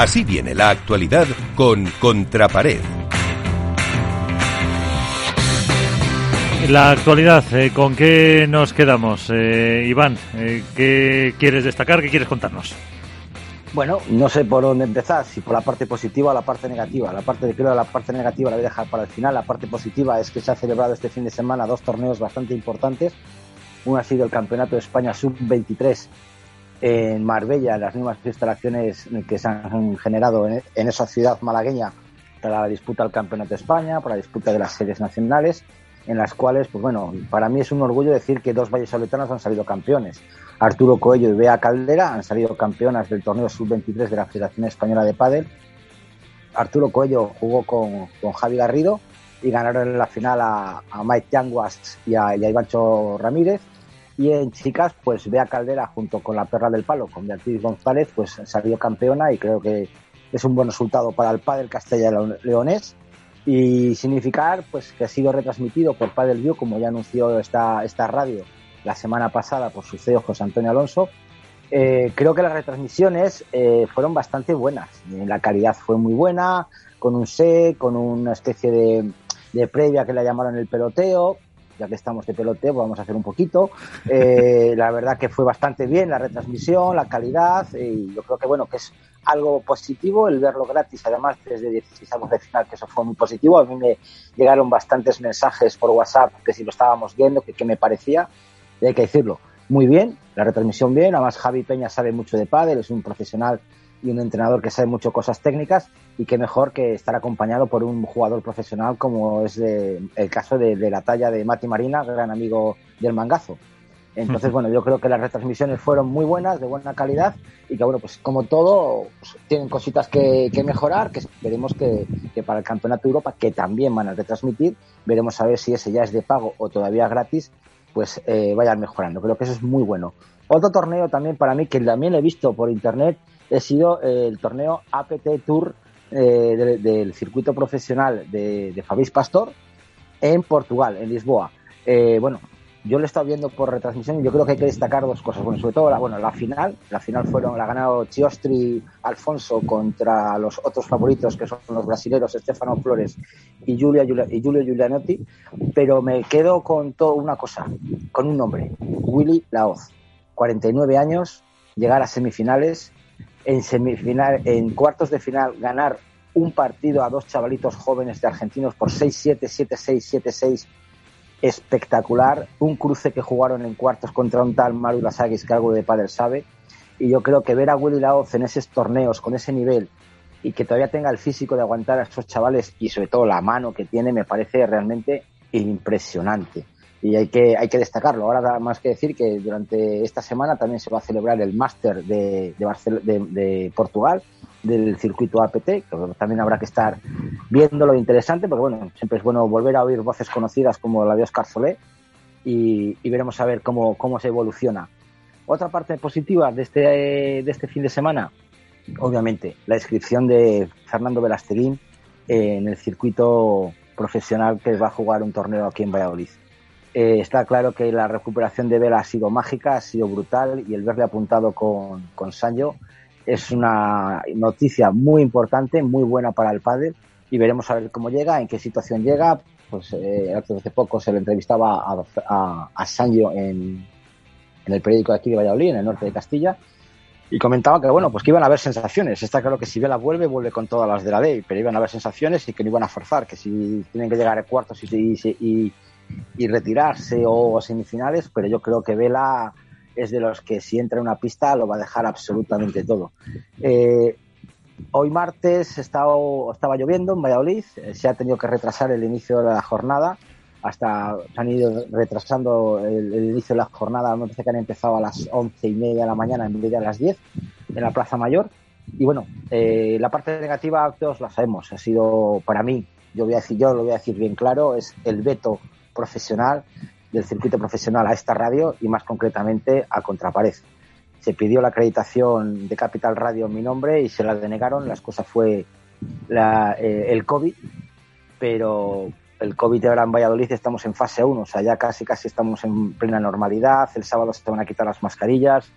Así viene la actualidad con Contrapared. La actualidad, eh, ¿con qué nos quedamos? Eh, Iván, eh, ¿qué quieres destacar? ¿Qué quieres contarnos? Bueno, no sé por dónde empezar, si por la parte positiva o la parte negativa. La parte de creo la parte negativa la voy a dejar para el final. La parte positiva es que se ha celebrado este fin de semana dos torneos bastante importantes. Uno ha sido el Campeonato de España Sub-23 en Marbella, las mismas instalaciones que se han generado en, esa ciudad malagueña para la disputa del Campeonato de España, para la disputa de las series nacionales, en las cuales, pues bueno, para mí es un orgullo decir que dos vallesoletanos han salido campeones. Arturo Coello y Bea Caldera han salido campeonas del torneo sub-23 de la Federación Española de Pádel. Arturo Coello jugó con, con Javi Garrido y ganaron en la final a, Mike Yanguas y a, y a Ivancho Ramírez y en chicas, pues Bea Caldera junto con la perra del palo, con Beatriz González, pues salió campeona y creo que es un buen resultado para el Padel Castella Leonés y significar pues que ha sido retransmitido por Padel View, como ya anunció esta, esta radio la semana pasada por su CEO José Antonio Alonso. Eh, creo que las retransmisiones eh, fueron bastante buenas. La calidad fue muy buena, con un set, con una especie de, de previa que le llamaron el peloteo ya que estamos de peloteo, pues vamos a hacer un poquito. Eh, la verdad que fue bastante bien la retransmisión, la calidad, y yo creo que bueno, que es algo positivo el verlo gratis, además desde 16 de final, que eso fue muy positivo. A mí me llegaron bastantes mensajes por WhatsApp que si lo estábamos viendo, que, me parecía, y hay que decirlo, muy bien, la retransmisión bien, además Javi Peña sabe mucho de pádel, es un profesional y un entrenador que sabe mucho cosas técnicas y qué mejor que estar acompañado por un jugador profesional como es el caso de, la talla de Mati Marina, gran amigo del mangazo. Entonces, bueno, yo creo que las retransmisiones fueron muy buenas, de buena calidad y que, bueno, pues como todo, pues, tienen cositas que, mejorar, que esperemos que, para el Campeonato de Europa, que también van a retransmitir, veremos a ver si ese ya es de pago o todavía gratis, pues eh, vayan mejorando. Creo que eso es muy bueno. Otro torneo también para mí, que también he visto por internet, he sido el torneo APT Tour eh, del circuito profesional de, de Pastor en Portugal, en Lisboa. Eh, bueno, yo lo he estado viendo por retransmisión y yo creo que hay que destacar dos cosas. Bueno, sobre todo la, bueno, la final. La final fueron, la ha ganado Chiostri Alfonso contra los otros favoritos que son los brasileños Estefano Flores y, Julia, y Julio Giulianotti. Pero me quedo con todo una cosa, con un nombre, Willy Laoz. 49 años, llegar a semifinales en semifinal, en cuartos de final, ganar un partido a dos chavalitos jóvenes de argentinos por 6-7, 7-6, 7-6, espectacular. Un cruce que jugaron en cuartos contra un tal Maru Lasagis que algo de padre sabe. Y yo creo que ver a Willy Laoz en esos torneos con ese nivel y que todavía tenga el físico de aguantar a esos chavales y sobre todo la mano que tiene me parece realmente impresionante y hay que, hay que destacarlo. Ahora más que decir que durante esta semana también se va a celebrar el Máster de, de, de, Portugal del circuito APT, que también habrá que estar viendo lo interesante, porque bueno, siempre es bueno volver a oír voces conocidas como la de Oscar Solé y, veremos a ver cómo, cómo se evoluciona. Otra parte positiva de este, de este fin de semana, obviamente, la inscripción de Fernando Velasteguín en el circuito profesional que va a jugar un torneo aquí en Valladolid. Eh, está claro que la recuperación de Vela ha sido mágica, ha sido brutal y el verle apuntado con, con Sancho es una noticia muy importante, muy buena para el padre y veremos a ver cómo llega, en qué situación llega. Pues eh, hace poco se le entrevistaba a, a, a Sancho en, en el periódico de aquí de Valladolid, en el norte de Castilla, y comentaba que bueno, pues que iban a haber sensaciones. Está claro que si Vela vuelve, vuelve con todas las de la ley, pero iban a haber sensaciones y que no iban a forzar, que si tienen que llegar a cuartos y, y, y y retirarse o semifinales, pero yo creo que Vela es de los que si entra en una pista lo va a dejar absolutamente todo. Eh, hoy martes estaba, lloviendo en Valladolid, eh, se ha tenido que retrasar el inicio de la jornada, hasta se han ido retrasando el, inicio de la jornada, me parece que han empezado a las once y media de la mañana en vez de a las diez en la Plaza Mayor. Y bueno, eh, la parte negativa todos la sabemos, ha sido para mí, yo voy a decir, yo lo voy a decir bien claro, es el veto profesional del circuito profesional a esta radio y más concretamente a Contrapared. Se pidió la acreditación de Capital Radio en mi nombre y se la denegaron. La excusa fue eh, el COVID, pero el COVID ahora en Valladolid estamos en fase 1, o sea, ya casi casi estamos en plena normalidad. El sábado se van a quitar las mascarillas.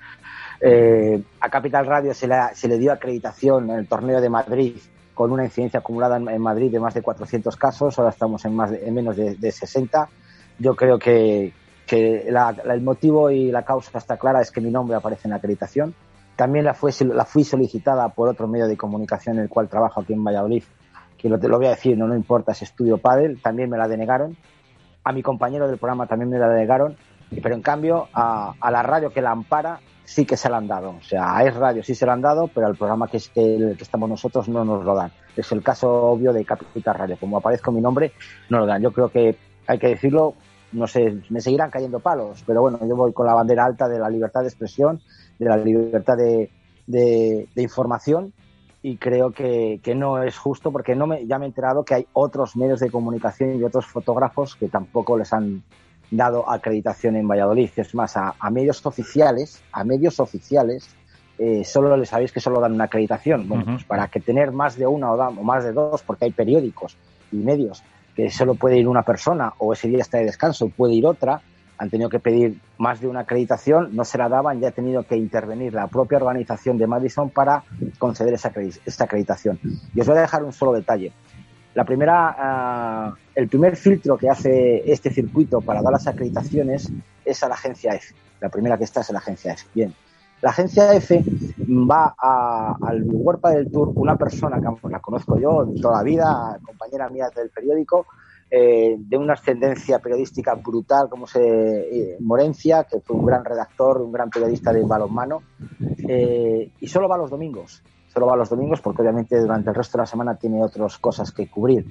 Eh, a Capital Radio se le, se le, dio acreditación en el torneo de Madrid con una incidencia acumulada en, Madrid de más de 400 casos, ahora estamos en, más en menos de, de 60. Yo creo que, que la, el motivo y la causa está clara, es que mi nombre aparece en la acreditación. También la, la fui solicitada por otro medio de comunicación en el cual trabajo aquí en Valladolid, que lo, lo voy a decir, no, no importa, es Estudio Padel, también me la denegaron. A mi compañero del programa también me la denegaron, pero en cambio a, a la radio que la ampara sí que se la han dado. O sea, a Es Radio sí se la han dado, pero al programa que, es el que estamos nosotros no nos lo dan. Es el caso obvio de Capital Radio. Como aparezco mi nombre, no lo dan. Yo creo que hay que decirlo, no sé, me seguirán cayendo palos, pero bueno, yo voy con la bandera alta de la libertad de expresión, de la libertad de información y creo que, que, no es justo porque no me, ya me he enterado que hay otros medios de comunicación y otros fotógrafos que tampoco les han dado acreditación en Valladolid. Es más, a, a medios oficiales, a medios oficiales, eh, solo les sabéis que solo dan una acreditación. Bueno, uh -huh. pues para que tener más de una o, o más de dos, porque hay periódicos y medios que solo puede ir una persona o ese día está de descanso, puede ir otra, han tenido que pedir más de una acreditación, no se la daban, ya ha tenido que intervenir la propia organización de Madison para conceder esa, esa acreditación. Y os voy a dejar un solo detalle. La primera, uh, el primer filtro que hace este circuito para dar las acreditaciones es a la agencia F. La primera que está es a la agencia F. Bien, la agencia F va al World del Tour una persona que la conozco yo toda la vida, compañera mía del periódico, eh, de una ascendencia periodística brutal como se eh, Morencia, que fue un gran redactor, un gran periodista de balonmano, eh, y solo va los domingos. Solo va los domingos porque obviamente durante el resto de la semana tiene otras cosas que cubrir.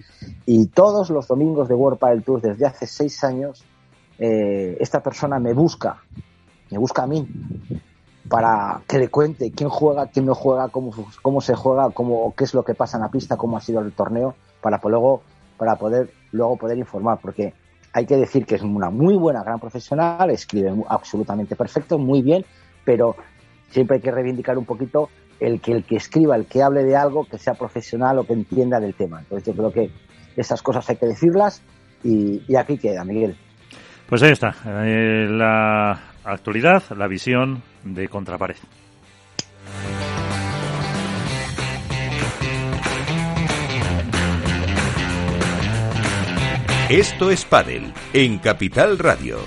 Y todos los domingos de World del Tour desde hace seis años, eh, esta persona me busca, me busca a mí para que le cuente quién juega, quién no juega, cómo, cómo se juega, cómo, qué es lo que pasa en la pista, cómo ha sido el torneo, para luego, para poder luego poder informar, porque hay que decir que es una muy buena, gran profesional, escribe absolutamente perfecto, muy bien, pero siempre hay que reivindicar un poquito el que el que escriba, el que hable de algo, que sea profesional o que entienda del tema. Entonces yo creo que esas cosas hay que decirlas y, y aquí queda, Miguel. Pues ahí está, eh, la actualidad, la visión de Contrapared. Esto es Padel en Capital Radio.